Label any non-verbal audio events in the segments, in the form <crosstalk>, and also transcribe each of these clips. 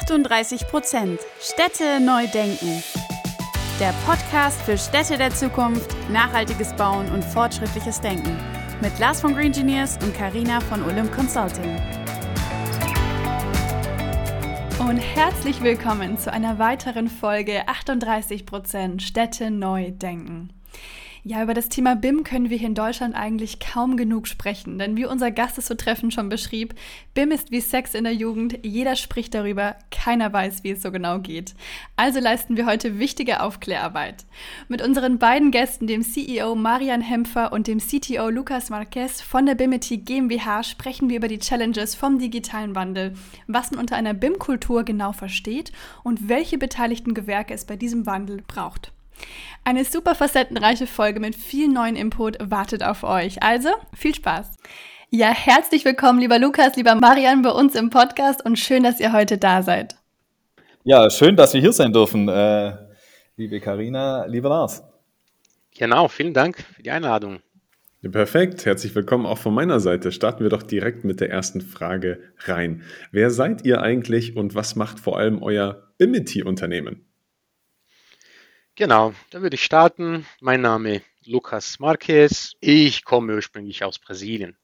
38 Prozent Städte neu denken. Der Podcast für Städte der Zukunft, nachhaltiges Bauen und fortschrittliches Denken. Mit Lars von Green Engineers und Karina von Olymp Consulting. Und herzlich willkommen zu einer weiteren Folge 38 Prozent Städte neu denken. Ja, über das Thema BIM können wir hier in Deutschland eigentlich kaum genug sprechen, denn wie unser Gast es so treffend schon beschrieb, BIM ist wie Sex in der Jugend, jeder spricht darüber, keiner weiß, wie es so genau geht. Also leisten wir heute wichtige Aufklärarbeit. Mit unseren beiden Gästen, dem CEO Marian Hempfer und dem CTO Lukas Marquez von der BIMIT GmbH, sprechen wir über die Challenges vom digitalen Wandel, was man unter einer BIM-Kultur genau versteht und welche beteiligten Gewerke es bei diesem Wandel braucht. Eine super facettenreiche Folge mit viel neuen Input wartet auf euch. Also viel Spaß. Ja, herzlich willkommen, lieber Lukas, lieber Marian, bei uns im Podcast und schön, dass ihr heute da seid. Ja, schön, dass wir hier sein dürfen, äh, liebe Karina, lieber Lars. Genau, vielen Dank für die Einladung. Ja, perfekt, herzlich willkommen auch von meiner Seite. Starten wir doch direkt mit der ersten Frage rein. Wer seid ihr eigentlich und was macht vor allem euer Bimity-Unternehmen? Genau, dann würde ich starten. Mein Name Lucas Marquez. Ich komme ursprünglich aus Brasilien.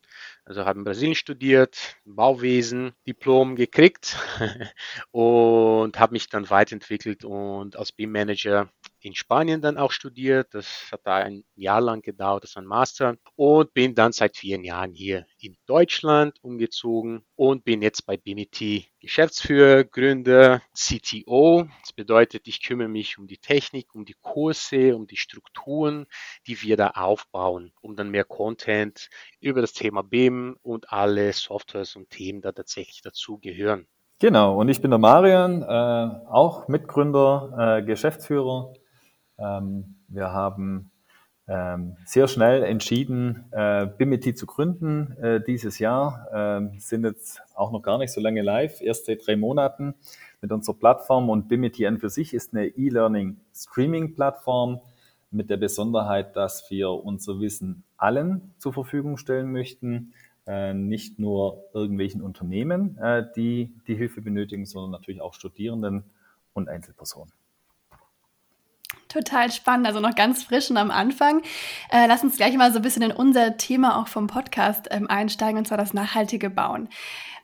Also habe in Brasilien studiert, Bauwesen, Diplom gekriegt <laughs> und habe mich dann weiterentwickelt und als BIM-Manager in Spanien dann auch studiert. Das hat da ein Jahr lang gedauert, das war ein Master. Und bin dann seit vier Jahren hier in Deutschland umgezogen und bin jetzt bei BMT Geschäftsführer, Gründer, CTO. Das bedeutet, ich kümmere mich um die Technik, um die Kurse, um die Strukturen, die wir da aufbauen, um dann mehr Content über das Thema BIM und alle Softwares und Themen da tatsächlich dazu gehören. Genau, und ich bin der Marian, äh, auch Mitgründer, äh, Geschäftsführer ähm, wir haben ähm, sehr schnell entschieden, äh, Bimity zu gründen äh, dieses Jahr. Ähm, sind jetzt auch noch gar nicht so lange live, erst seit drei Monaten mit unserer Plattform. Und Bimity an für sich ist eine E-Learning-Streaming-Plattform mit der Besonderheit, dass wir unser Wissen allen zur Verfügung stellen möchten. Äh, nicht nur irgendwelchen Unternehmen, äh, die die Hilfe benötigen, sondern natürlich auch Studierenden und Einzelpersonen. Total spannend, also noch ganz frisch und am Anfang. Äh, lass uns gleich mal so ein bisschen in unser Thema auch vom Podcast ähm, einsteigen, und zwar das nachhaltige Bauen.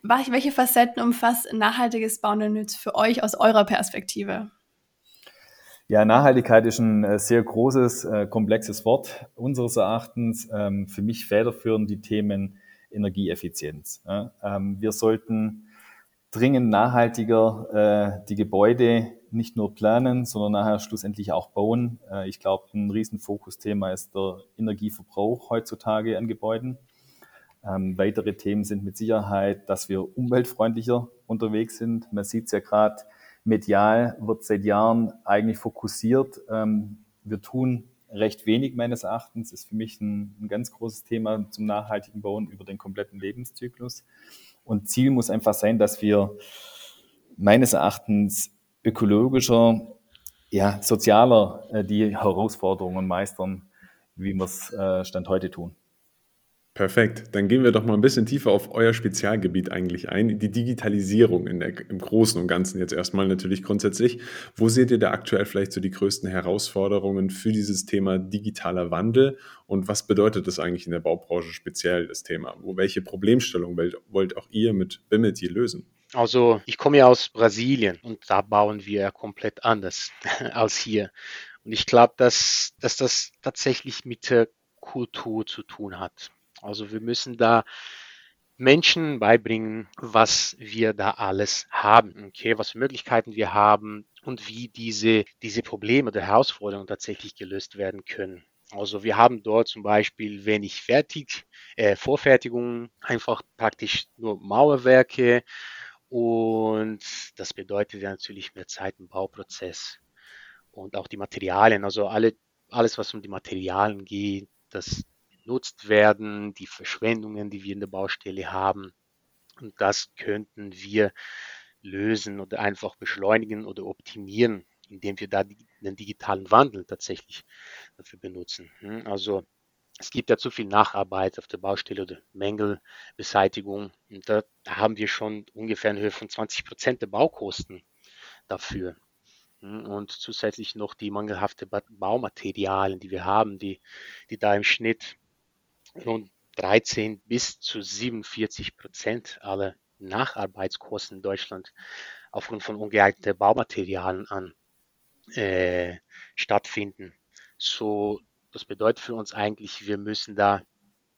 Welche Facetten umfasst nachhaltiges Bauen denn jetzt für euch aus eurer Perspektive? Ja, Nachhaltigkeit ist ein äh, sehr großes, äh, komplexes Wort unseres Erachtens. Ähm, für mich federführend die Themen Energieeffizienz. Ähm, wir sollten dringend nachhaltiger äh, die Gebäude nicht nur planen, sondern nachher schlussendlich auch bauen. Äh, ich glaube, ein Riesenfokusthema ist der Energieverbrauch heutzutage an Gebäuden. Ähm, weitere Themen sind mit Sicherheit, dass wir umweltfreundlicher unterwegs sind. Man sieht es ja gerade, medial wird seit Jahren eigentlich fokussiert. Ähm, wir tun recht wenig meines Erachtens, ist für mich ein, ein ganz großes Thema zum nachhaltigen Bauen über den kompletten Lebenszyklus. Und Ziel muss einfach sein, dass wir meines Erachtens ökologischer, ja, sozialer äh, die Herausforderungen meistern, wie wir es äh, Stand heute tun. Perfekt. Dann gehen wir doch mal ein bisschen tiefer auf euer Spezialgebiet eigentlich ein, die Digitalisierung in der, im Großen und Ganzen jetzt erstmal natürlich grundsätzlich. Wo seht ihr da aktuell vielleicht so die größten Herausforderungen für dieses Thema digitaler Wandel und was bedeutet das eigentlich in der Baubranche speziell, das Thema? Welche Problemstellung wollt auch ihr mit Bimity lösen? Also ich komme ja aus Brasilien und da bauen wir komplett anders <laughs> als hier. Und ich glaube, dass, dass das tatsächlich mit der Kultur zu tun hat. Also wir müssen da Menschen beibringen, was wir da alles haben, okay, was für Möglichkeiten wir haben und wie diese, diese Probleme oder Herausforderungen tatsächlich gelöst werden können. Also wir haben dort zum Beispiel wenig Fertig, äh, Vorfertigungen, einfach praktisch nur Mauerwerke und das bedeutet ja natürlich mehr Zeit im Bauprozess und auch die Materialien, also alle, alles, was um die Materialien geht, das genutzt werden, die Verschwendungen, die wir in der Baustelle haben. Und das könnten wir lösen oder einfach beschleunigen oder optimieren, indem wir da den digitalen Wandel tatsächlich dafür benutzen. Hm, also es gibt ja zu viel Nacharbeit auf der Baustelle oder Mängelbeseitigung. Und da, haben wir schon ungefähr eine Höhe von 20 Prozent der Baukosten dafür. Hm, und zusätzlich noch die mangelhafte Baumaterialien, die wir haben, die, die da im Schnitt rund 13 bis zu 47 Prozent aller Nacharbeitskosten in Deutschland aufgrund von ungeeigneten Baumaterialien an äh, stattfinden. So, das bedeutet für uns eigentlich, wir müssen da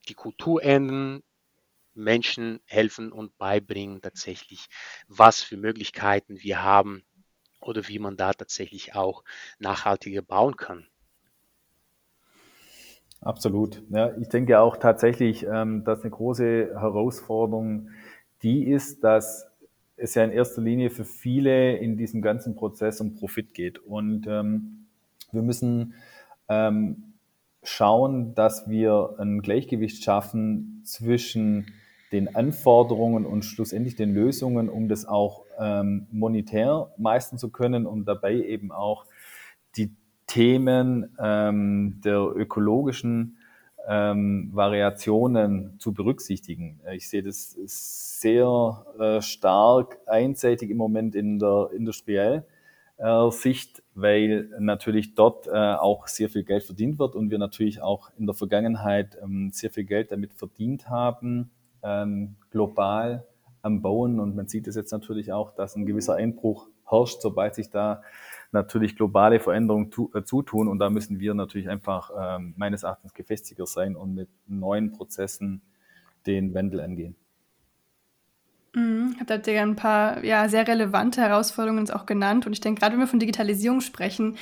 die Kultur ändern, Menschen helfen und beibringen tatsächlich, was für Möglichkeiten wir haben oder wie man da tatsächlich auch nachhaltiger bauen kann. Absolut. Ja, ich denke auch tatsächlich, ähm, dass eine große Herausforderung die ist, dass es ja in erster Linie für viele in diesem ganzen Prozess um Profit geht. Und ähm, wir müssen ähm, schauen, dass wir ein Gleichgewicht schaffen zwischen den Anforderungen und schlussendlich den Lösungen, um das auch ähm, monetär meistern zu können und dabei eben auch Themen ähm, der ökologischen ähm, Variationen zu berücksichtigen. Ich sehe das sehr äh, stark einseitig im Moment in der industriellen äh, Sicht, weil natürlich dort äh, auch sehr viel Geld verdient wird und wir natürlich auch in der Vergangenheit ähm, sehr viel Geld damit verdient haben, ähm, global am Bauen. Und man sieht es jetzt natürlich auch, dass ein gewisser Einbruch herrscht, sobald sich da natürlich globale Veränderungen tu, äh, zutun. Und da müssen wir natürlich einfach ähm, meines Erachtens gefestigter sein und mit neuen Prozessen den Wandel angehen. Habt ihr ja ein paar ja, sehr relevante Herausforderungen auch genannt. Und ich denke, gerade wenn wir von Digitalisierung sprechen,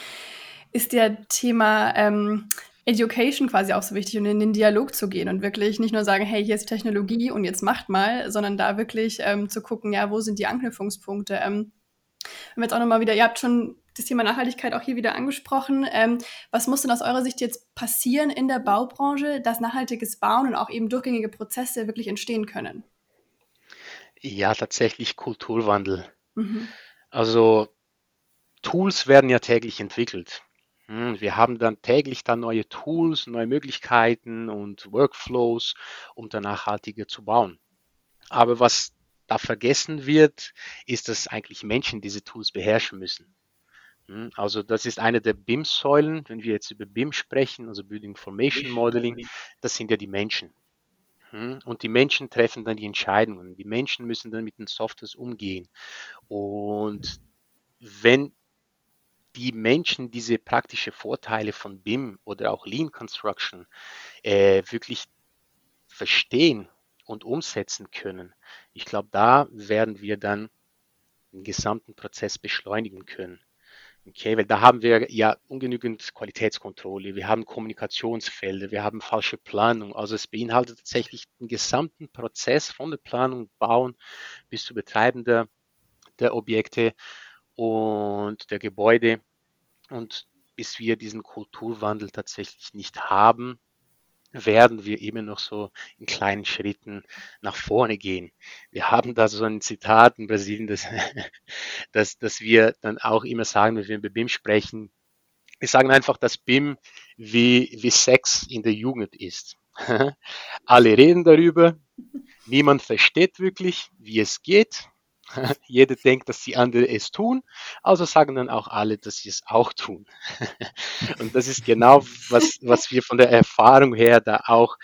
ist der Thema ähm, Education quasi auch so wichtig und in den Dialog zu gehen und wirklich nicht nur sagen, hey, hier ist Technologie und jetzt macht mal, sondern da wirklich ähm, zu gucken, ja, wo sind die Anknüpfungspunkte? Ähm, wir jetzt auch nochmal wieder, ihr habt schon das Thema Nachhaltigkeit auch hier wieder angesprochen. Ähm, was muss denn aus eurer Sicht jetzt passieren in der Baubranche, dass nachhaltiges Bauen und auch eben durchgängige Prozesse wirklich entstehen können? Ja, tatsächlich Kulturwandel. Mhm. Also Tools werden ja täglich entwickelt. Hm, wir haben dann täglich dann neue Tools, neue Möglichkeiten und Workflows, um dann nachhaltiger zu bauen. Aber was da vergessen wird, ist, dass eigentlich Menschen diese Tools beherrschen müssen. Hm, also das ist eine der BIM-Säulen, wenn wir jetzt über BIM sprechen, also Building Information Modeling, das sind ja die Menschen. Hm, und die Menschen treffen dann die Entscheidungen. Die Menschen müssen dann mit den Softwares umgehen. Und wenn die Menschen diese praktischen Vorteile von BIM oder auch Lean Construction äh, wirklich verstehen und umsetzen können, ich glaube, da werden wir dann den gesamten Prozess beschleunigen können. Okay, weil da haben wir ja ungenügend Qualitätskontrolle, wir haben Kommunikationsfelder, wir haben falsche Planung. Also es beinhaltet tatsächlich den gesamten Prozess von der Planung, Bauen bis zu Betreiben der, der Objekte und der Gebäude. Und bis wir diesen Kulturwandel tatsächlich nicht haben, werden wir immer noch so in kleinen Schritten nach vorne gehen. Wir haben da so ein Zitat in Brasilien, dass, <laughs> dass, dass wir dann auch immer sagen, wenn wir über BIM sprechen, wir sagen einfach, dass BIM wie, wie Sex in der Jugend ist. <laughs> Alle reden darüber, niemand versteht wirklich, wie es geht. <laughs> Jeder denkt, dass die anderen es tun, also sagen dann auch alle, dass sie es auch tun. <laughs> Und das ist genau, was, was wir von der Erfahrung her da auch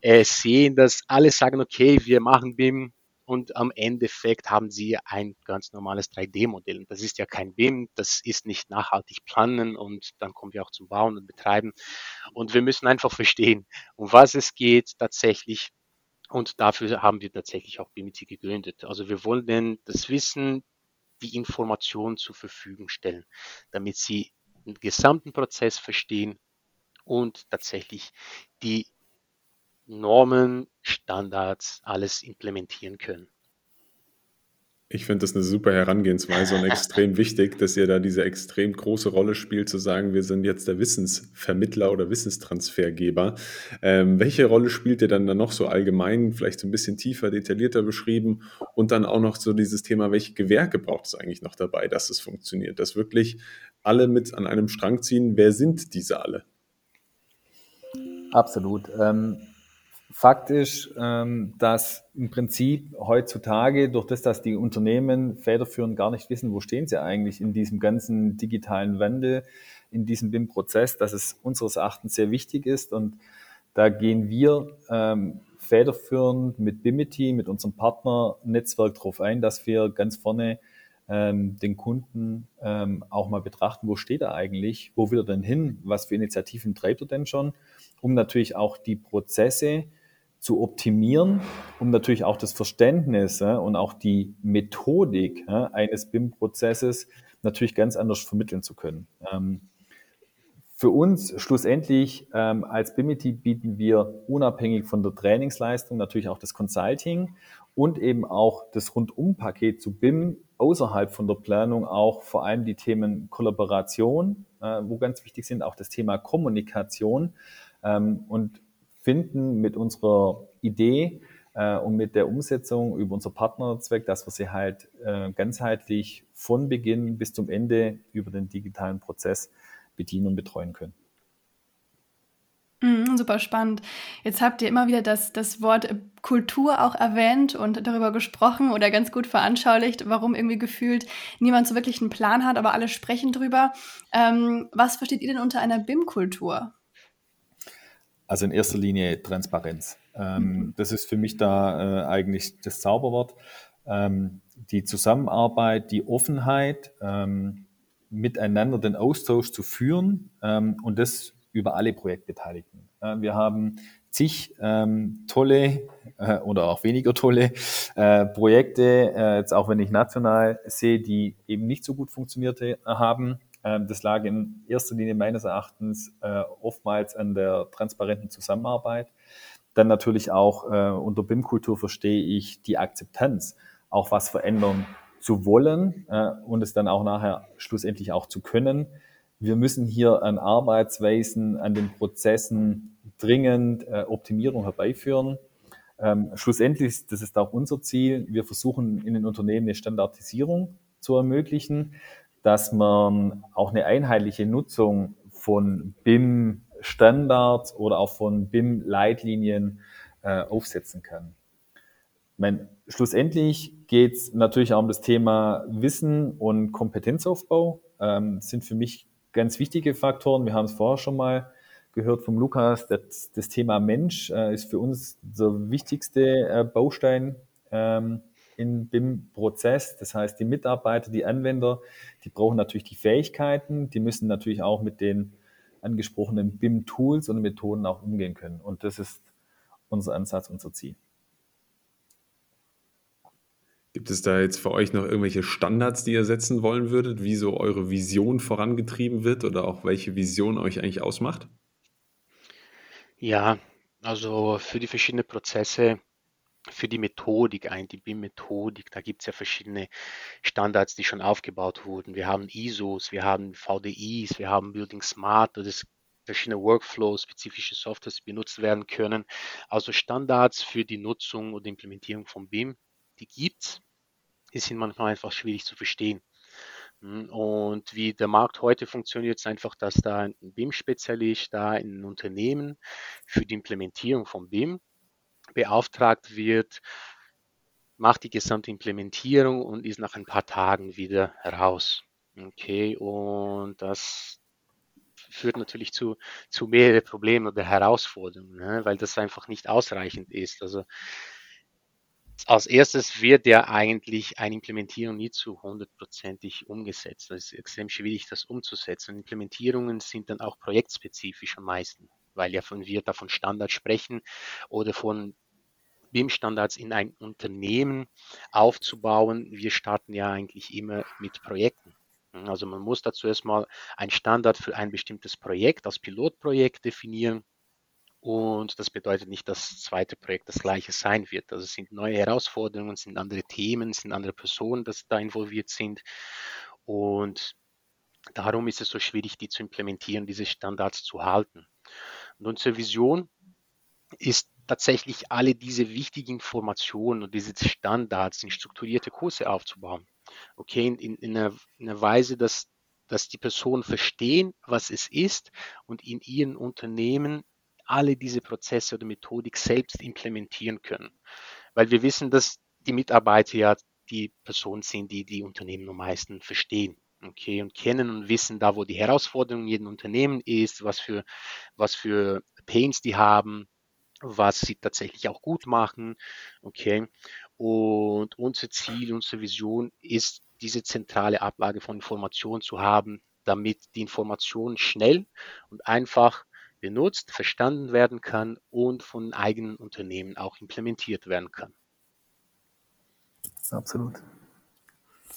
äh, sehen, dass alle sagen, okay, wir machen BIM und am Endeffekt haben sie ein ganz normales 3D-Modell. Und das ist ja kein BIM, das ist nicht nachhaltig planen und dann kommen wir auch zum Bauen und Betreiben. Und wir müssen einfach verstehen, um was es geht tatsächlich und dafür haben wir tatsächlich auch BIMIT gegründet. Also wir wollen das Wissen, die Informationen zur Verfügung stellen, damit sie den gesamten Prozess verstehen und tatsächlich die Normen, Standards, alles implementieren können. Ich finde das eine super Herangehensweise und extrem <laughs> wichtig, dass ihr da diese extrem große Rolle spielt, zu sagen, wir sind jetzt der Wissensvermittler oder Wissenstransfergeber. Ähm, welche Rolle spielt ihr dann da noch so allgemein, vielleicht so ein bisschen tiefer, detaillierter beschrieben und dann auch noch so dieses Thema, welche Gewerke braucht es eigentlich noch dabei, dass es funktioniert, dass wirklich alle mit an einem Strang ziehen. Wer sind diese alle? Absolut. Ähm, Fakt ist, ähm, dass im Prinzip heutzutage durch das, dass die Unternehmen federführend gar nicht wissen, wo stehen sie eigentlich in diesem ganzen digitalen Wandel, in diesem BIM-Prozess, dass es unseres Erachtens sehr wichtig ist. Und da gehen wir ähm, federführend mit Bimity, mit unserem Partnernetzwerk darauf ein, dass wir ganz vorne ähm, den Kunden ähm, auch mal betrachten, wo steht er eigentlich, wo will er denn hin, was für Initiativen treibt er denn schon, um natürlich auch die Prozesse zu optimieren, um natürlich auch das Verständnis äh, und auch die Methodik äh, eines BIM-Prozesses natürlich ganz anders vermitteln zu können. Ähm, für uns schlussendlich ähm, als BIMITI bieten wir unabhängig von der Trainingsleistung natürlich auch das Consulting und eben auch das Rundumpaket zu BIM außerhalb von der Planung auch vor allem die Themen Kollaboration, äh, wo ganz wichtig sind, auch das Thema Kommunikation ähm, und finden mit unserer Idee äh, und mit der Umsetzung über unser Partnerzweck, dass wir sie halt äh, ganzheitlich von Beginn bis zum Ende über den digitalen Prozess bedienen und betreuen können. Mhm, super spannend. Jetzt habt ihr immer wieder das, das Wort Kultur auch erwähnt und darüber gesprochen oder ganz gut veranschaulicht, warum irgendwie gefühlt niemand so wirklich einen Plan hat, aber alle sprechen drüber. Ähm, was versteht ihr denn unter einer BIM-Kultur? Also in erster Linie Transparenz. Ähm, mhm. Das ist für mich da äh, eigentlich das Zauberwort. Ähm, die Zusammenarbeit, die Offenheit, ähm, miteinander den Austausch zu führen ähm, und das über alle Projektbeteiligten. Äh, wir haben zig ähm, tolle äh, oder auch weniger tolle äh, Projekte, äh, jetzt auch wenn ich national sehe, die eben nicht so gut funktionierte haben. Ähm, das lag in erster Linie meines Erachtens äh, oftmals an der transparenten Zusammenarbeit. Dann natürlich auch äh, unter BIM-Kultur verstehe ich die Akzeptanz, auch was verändern zu wollen äh, und es dann auch nachher schlussendlich auch zu können. Wir müssen hier an Arbeitsweisen, an den Prozessen dringend Optimierung herbeiführen. Ähm, schlussendlich, das ist auch unser Ziel, wir versuchen in den Unternehmen eine Standardisierung zu ermöglichen, dass man auch eine einheitliche Nutzung von BIM-Standards oder auch von BIM-Leitlinien äh, aufsetzen kann. Meine, schlussendlich geht es natürlich auch um das Thema Wissen und Kompetenzaufbau. Ähm, sind für mich ganz wichtige Faktoren. Wir haben es vorher schon mal gehört vom Lukas. Das, das Thema Mensch äh, ist für uns der wichtigste äh, Baustein ähm, im BIM-Prozess. Das heißt, die Mitarbeiter, die Anwender, die brauchen natürlich die Fähigkeiten. Die müssen natürlich auch mit den angesprochenen BIM-Tools und Methoden auch umgehen können. Und das ist unser Ansatz, unser Ziel. Gibt es da jetzt für euch noch irgendwelche Standards, die ihr setzen wollen würdet, wie so eure Vision vorangetrieben wird oder auch welche Vision euch eigentlich ausmacht? Ja, also für die verschiedenen Prozesse, für die Methodik, ein, die BIM-Methodik, da gibt es ja verschiedene Standards, die schon aufgebaut wurden. Wir haben ISOs, wir haben VDIs, wir haben Building Smart, das ist verschiedene Workflows, spezifische Softwares benutzt werden können. Also Standards für die Nutzung und Implementierung von BIM, die gibt es die sind manchmal einfach schwierig zu verstehen. Hm, und wie der Markt heute funktioniert, ist einfach, dass da ein BIM-Spezialist da in ein Unternehmen für die Implementierung von BIM beauftragt wird, macht die gesamte Implementierung und ist nach ein paar Tagen wieder raus. Okay, und das führt natürlich zu, zu mehreren Problemen oder Herausforderungen, ne, weil das einfach nicht ausreichend ist. Also als erstes wird ja eigentlich eine Implementierung nie zu hundertprozentig umgesetzt. Das ist extrem schwierig, das umzusetzen. Implementierungen sind dann auch projektspezifisch am meisten, weil ja von wir da von Standards sprechen oder von BIM-Standards in ein Unternehmen aufzubauen. Wir starten ja eigentlich immer mit Projekten. Also man muss dazu erstmal einen Standard für ein bestimmtes Projekt als Pilotprojekt definieren und das bedeutet nicht, dass das zweite Projekt das gleiche sein wird. Also es sind neue Herausforderungen, es sind andere Themen, es sind andere Personen, die da involviert sind. Und darum ist es so schwierig, die zu implementieren, diese Standards zu halten. Und unsere Vision ist tatsächlich alle diese wichtigen Informationen und diese Standards in strukturierte Kurse aufzubauen. Okay, in, in, einer, in einer Weise, dass, dass die Personen verstehen, was es ist und in ihren Unternehmen alle diese Prozesse oder Methodik selbst implementieren können. Weil wir wissen, dass die Mitarbeiter ja die Personen sind, die die Unternehmen am meisten verstehen. Okay, und kennen und wissen da, wo die Herausforderung in jedem Unternehmen ist, was für, was für Pains die haben, was sie tatsächlich auch gut machen. Okay, und unser Ziel, unsere Vision ist, diese zentrale Ablage von Informationen zu haben, damit die Information schnell und einfach benutzt, verstanden werden kann und von eigenen Unternehmen auch implementiert werden kann. Absolut.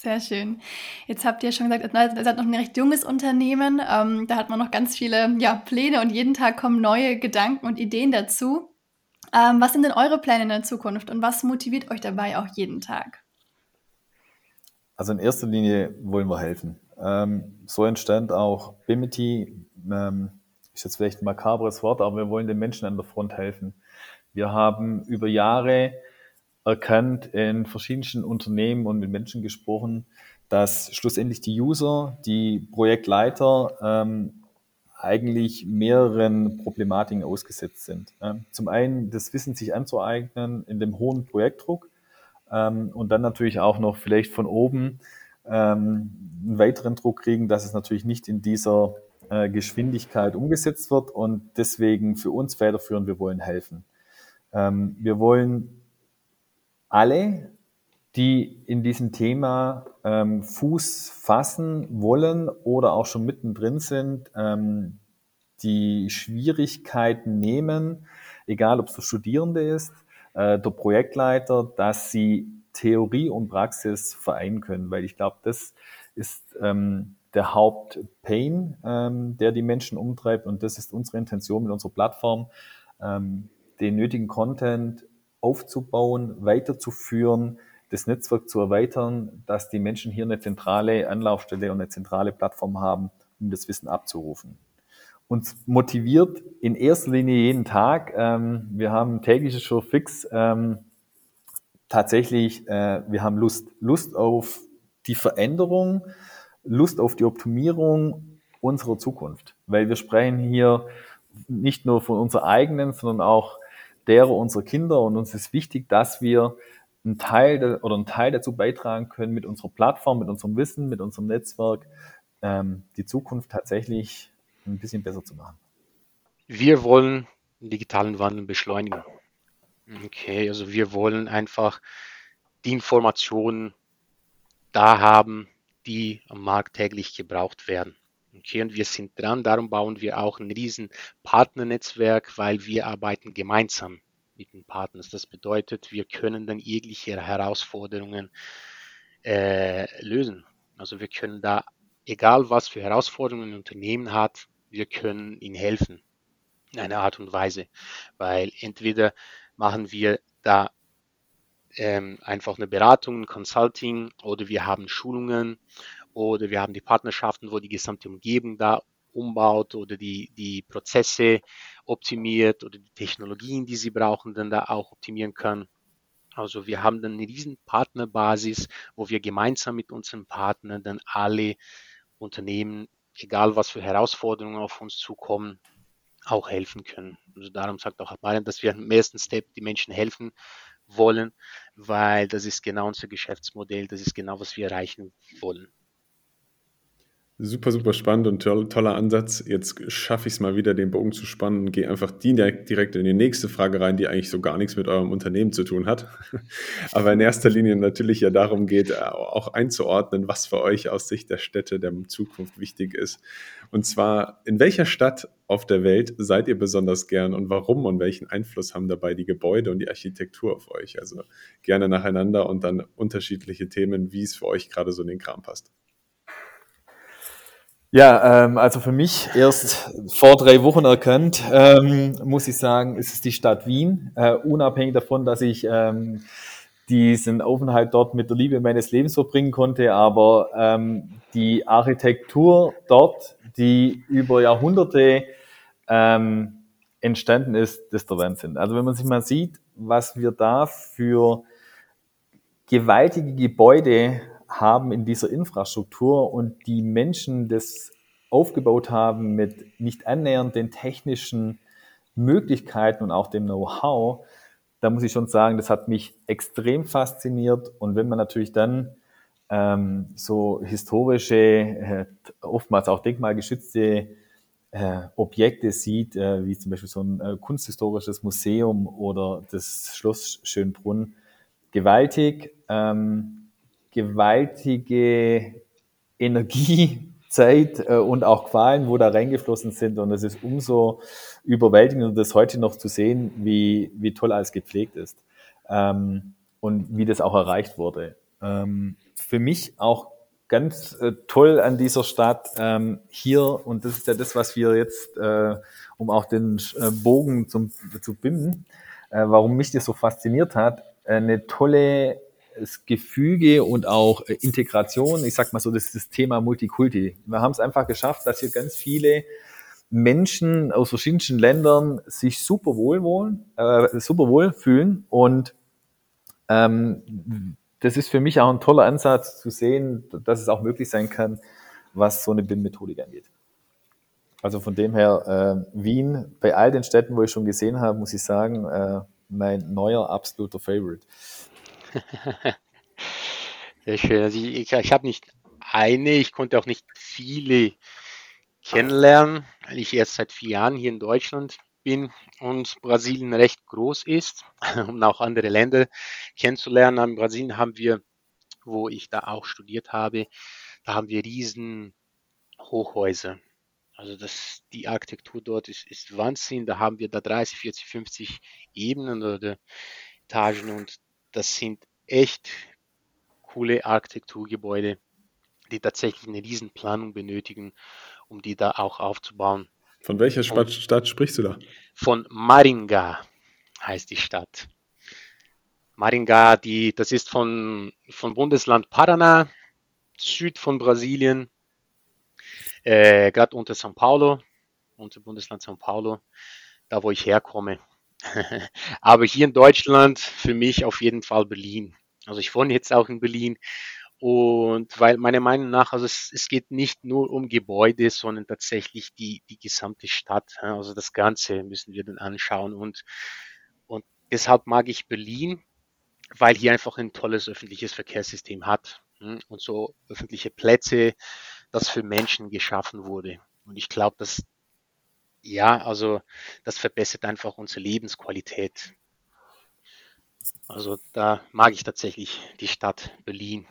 Sehr schön. Jetzt habt ihr schon gesagt, ihr seid noch ein recht junges Unternehmen. Ähm, da hat man noch ganz viele ja, Pläne und jeden Tag kommen neue Gedanken und Ideen dazu. Ähm, was sind denn eure Pläne in der Zukunft und was motiviert euch dabei auch jeden Tag? Also in erster Linie wollen wir helfen. Ähm, so entstand auch Bimity, ähm, ist jetzt vielleicht ein makabres Wort, aber wir wollen den Menschen an der Front helfen. Wir haben über Jahre erkannt in verschiedensten Unternehmen und mit Menschen gesprochen, dass schlussendlich die User, die Projektleiter ähm, eigentlich mehreren Problematiken ausgesetzt sind. Ähm, zum einen das Wissen sich anzueignen in dem hohen Projektdruck ähm, und dann natürlich auch noch vielleicht von oben ähm, einen weiteren Druck kriegen, dass es natürlich nicht in dieser äh, Geschwindigkeit umgesetzt wird und deswegen für uns federführend, wir wollen helfen. Ähm, wir wollen alle, die in diesem Thema ähm, Fuß fassen wollen oder auch schon mittendrin sind, ähm, die Schwierigkeiten nehmen, egal ob es der Studierende ist, äh, der Projektleiter, dass sie Theorie und Praxis vereinen können, weil ich glaube, das ist ähm, der Hauptpain, ähm, der die Menschen umtreibt. Und das ist unsere Intention mit unserer Plattform, ähm, den nötigen Content aufzubauen, weiterzuführen, das Netzwerk zu erweitern, dass die Menschen hier eine zentrale Anlaufstelle und eine zentrale Plattform haben, um das Wissen abzurufen. Uns motiviert in erster Linie jeden Tag. Ähm, wir haben tägliches Show fix. Ähm, tatsächlich, äh, wir haben Lust, Lust auf die Veränderung, Lust auf die Optimierung unserer Zukunft, weil wir sprechen hier nicht nur von unserer eigenen, sondern auch derer unserer Kinder und uns ist wichtig, dass wir einen Teil oder einen Teil dazu beitragen können mit unserer Plattform, mit unserem Wissen, mit unserem Netzwerk, ähm, die Zukunft tatsächlich ein bisschen besser zu machen. Wir wollen den digitalen Wandel beschleunigen. Okay, also wir wollen einfach die Informationen da haben, die am Markt täglich gebraucht werden. Okay, und wir sind dran, darum bauen wir auch ein riesen Partnernetzwerk, weil wir arbeiten gemeinsam mit den Partnern. Das bedeutet, wir können dann jegliche Herausforderungen äh, lösen. Also wir können da, egal was für Herausforderungen ein Unternehmen hat, wir können ihnen helfen in einer Art und Weise, weil entweder machen wir da ähm, einfach eine Beratung, ein Consulting oder wir haben Schulungen oder wir haben die Partnerschaften, wo die gesamte Umgebung da umbaut oder die, die Prozesse optimiert oder die Technologien, die sie brauchen, dann da auch optimieren können. Also wir haben dann eine riesen Partnerbasis, wo wir gemeinsam mit unseren Partnern dann alle Unternehmen, egal was für Herausforderungen auf uns zukommen, auch helfen können. Also darum sagt auch Marian, dass wir im ersten Step die Menschen helfen wollen, weil das ist genau unser Geschäftsmodell, das ist genau, was wir erreichen wollen. Super, super spannend und toll, toller Ansatz. Jetzt schaffe ich es mal wieder, den Bogen zu spannen und gehe einfach direkt in die nächste Frage rein, die eigentlich so gar nichts mit eurem Unternehmen zu tun hat. <laughs> Aber in erster Linie natürlich ja darum geht, äh, auch einzuordnen, was für euch aus Sicht der Städte der Zukunft wichtig ist. Und zwar, in welcher Stadt auf der Welt seid ihr besonders gern und warum und welchen Einfluss haben dabei die Gebäude und die Architektur auf euch? Also gerne nacheinander und dann unterschiedliche Themen, wie es für euch gerade so in den Kram passt. Ja, ähm, also für mich erst vor drei Wochen erkannt, ähm, muss ich sagen, ist es die Stadt Wien. Äh, unabhängig davon, dass ich ähm, diesen Aufenthalt dort mit der Liebe meines Lebens verbringen konnte, aber ähm, die Architektur dort, die über Jahrhunderte ähm, entstanden ist, das ist der Wahnsinn. Also wenn man sich mal sieht, was wir da für gewaltige Gebäude haben in dieser Infrastruktur und die Menschen das aufgebaut haben mit nicht annähernd den technischen Möglichkeiten und auch dem Know-how, da muss ich schon sagen, das hat mich extrem fasziniert. Und wenn man natürlich dann ähm, so historische, äh, oftmals auch denkmalgeschützte äh, Objekte sieht, äh, wie zum Beispiel so ein äh, kunsthistorisches Museum oder das Schloss Schönbrunn, gewaltig, ähm, gewaltige Energie, Zeit äh, und auch Qualen, wo da reingeflossen sind. Und es ist umso überwältigender, das heute noch zu sehen, wie, wie toll alles gepflegt ist ähm, und wie das auch erreicht wurde. Ähm, für mich auch ganz äh, toll an dieser Stadt ähm, hier, und das ist ja das, was wir jetzt, äh, um auch den äh, Bogen zum, zu binden, äh, warum mich das so fasziniert hat, eine tolle Gefüge und auch äh, Integration. Ich sag mal so, das ist das Thema Multikulti. Wir haben es einfach geschafft, dass hier ganz viele Menschen aus verschiedenen Ländern sich super wohl wohnen, äh, super wohl fühlen und ähm, das ist für mich auch ein toller Ansatz zu sehen, dass es auch möglich sein kann, was so eine BIM-Methodik angeht. Also von dem her, äh, Wien, bei all den Städten, wo ich schon gesehen habe, muss ich sagen, äh, mein neuer absoluter Favorite. Sehr schön. Also ich, ich habe nicht eine, ich konnte auch nicht viele kennenlernen, weil ich erst seit vier Jahren hier in Deutschland bin und Brasilien recht groß ist, <laughs> um auch andere Länder kennenzulernen. In Brasilien haben wir, wo ich da auch studiert habe, da haben wir riesen Hochhäuser. Also das, die Architektur dort ist, ist Wahnsinn. Da haben wir da 30, 40, 50 Ebenen oder Etagen und das sind echt coole Architekturgebäude, die tatsächlich eine Riesenplanung benötigen, um die da auch aufzubauen. Von welcher Stadt, Stadt sprichst du da? Von Maringá heißt die Stadt. Maringá, die, das ist von, von Bundesland Paraná, Süd von Brasilien, äh, gerade unter São Paulo, unter Bundesland São Paulo, da wo ich herkomme. <laughs> Aber hier in Deutschland für mich auf jeden Fall Berlin. Also ich wohne jetzt auch in Berlin und weil meiner Meinung nach, also es, es geht nicht nur um Gebäude, sondern tatsächlich die, die gesamte Stadt. Also das Ganze müssen wir dann anschauen und, und deshalb mag ich Berlin, weil hier einfach ein tolles öffentliches Verkehrssystem hat hm, und so öffentliche Plätze, das für Menschen geschaffen wurde. Und ich glaube, dass ja, also das verbessert einfach unsere Lebensqualität. Also da mag ich tatsächlich die Stadt Berlin.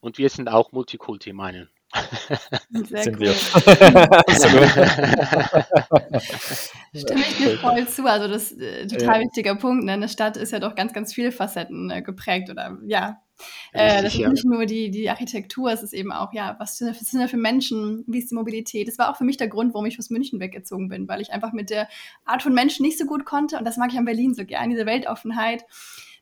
Und wir sind auch Multikulti, meinen. <laughs> Sehr sind cool. wir. <laughs> <laughs> Stimme ich dir voll zu. Also das ist äh, total ja. wichtiger Punkt. Ne? Eine Stadt ist ja doch ganz, ganz viele Facetten äh, geprägt oder ja. Äh, das ist nicht nur die, die Architektur, es ist eben auch, ja, was sind das für Menschen, wie ist die Mobilität? Das war auch für mich der Grund, warum ich aus München weggezogen bin, weil ich einfach mit der Art von Menschen nicht so gut konnte und das mag ich an Berlin so gern, diese Weltoffenheit,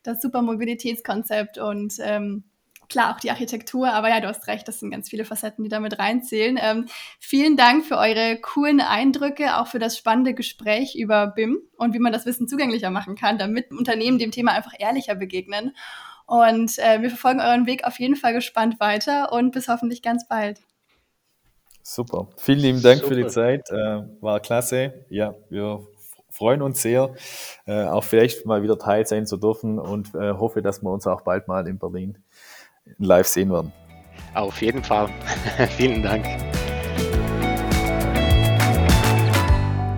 das super Mobilitätskonzept und ähm, klar auch die Architektur, aber ja, du hast recht, das sind ganz viele Facetten, die damit reinzählen. Ähm, vielen Dank für eure coolen Eindrücke, auch für das spannende Gespräch über BIM und wie man das Wissen zugänglicher machen kann, damit Unternehmen dem Thema einfach ehrlicher begegnen. Und äh, wir verfolgen euren Weg auf jeden Fall gespannt weiter und bis hoffentlich ganz bald. Super. Vielen lieben Dank Super. für die Zeit. Äh, war klasse. Ja, wir freuen uns sehr, äh, auch vielleicht mal wieder Teil sein zu dürfen und äh, hoffe, dass wir uns auch bald mal in Berlin live sehen werden. Auf jeden Fall. <laughs> Vielen Dank.